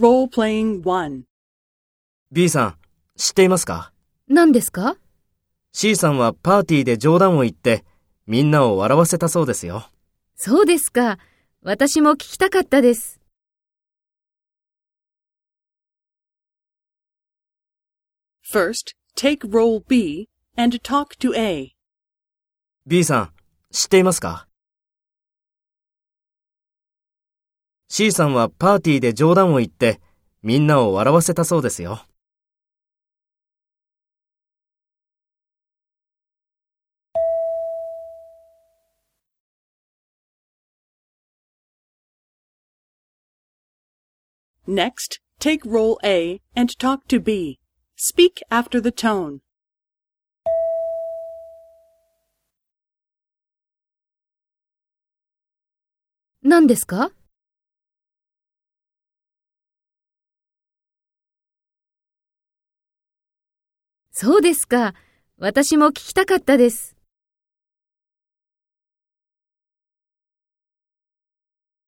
Role-playing 1. B さん、知っていますか？何ですか ?C さんはパーティーで冗談を言って、みんなを笑わせたそうですよ。そうですか。私も聞きたかったです。First, take role B and talk to A. B さん、知っていますか？?C さんはパーティーで冗談を言って、みんなを笑わせたそうですよ。Next, take role A and talk to B. Speak after the tone. 何ですかそうですか。私も聞きたかったです。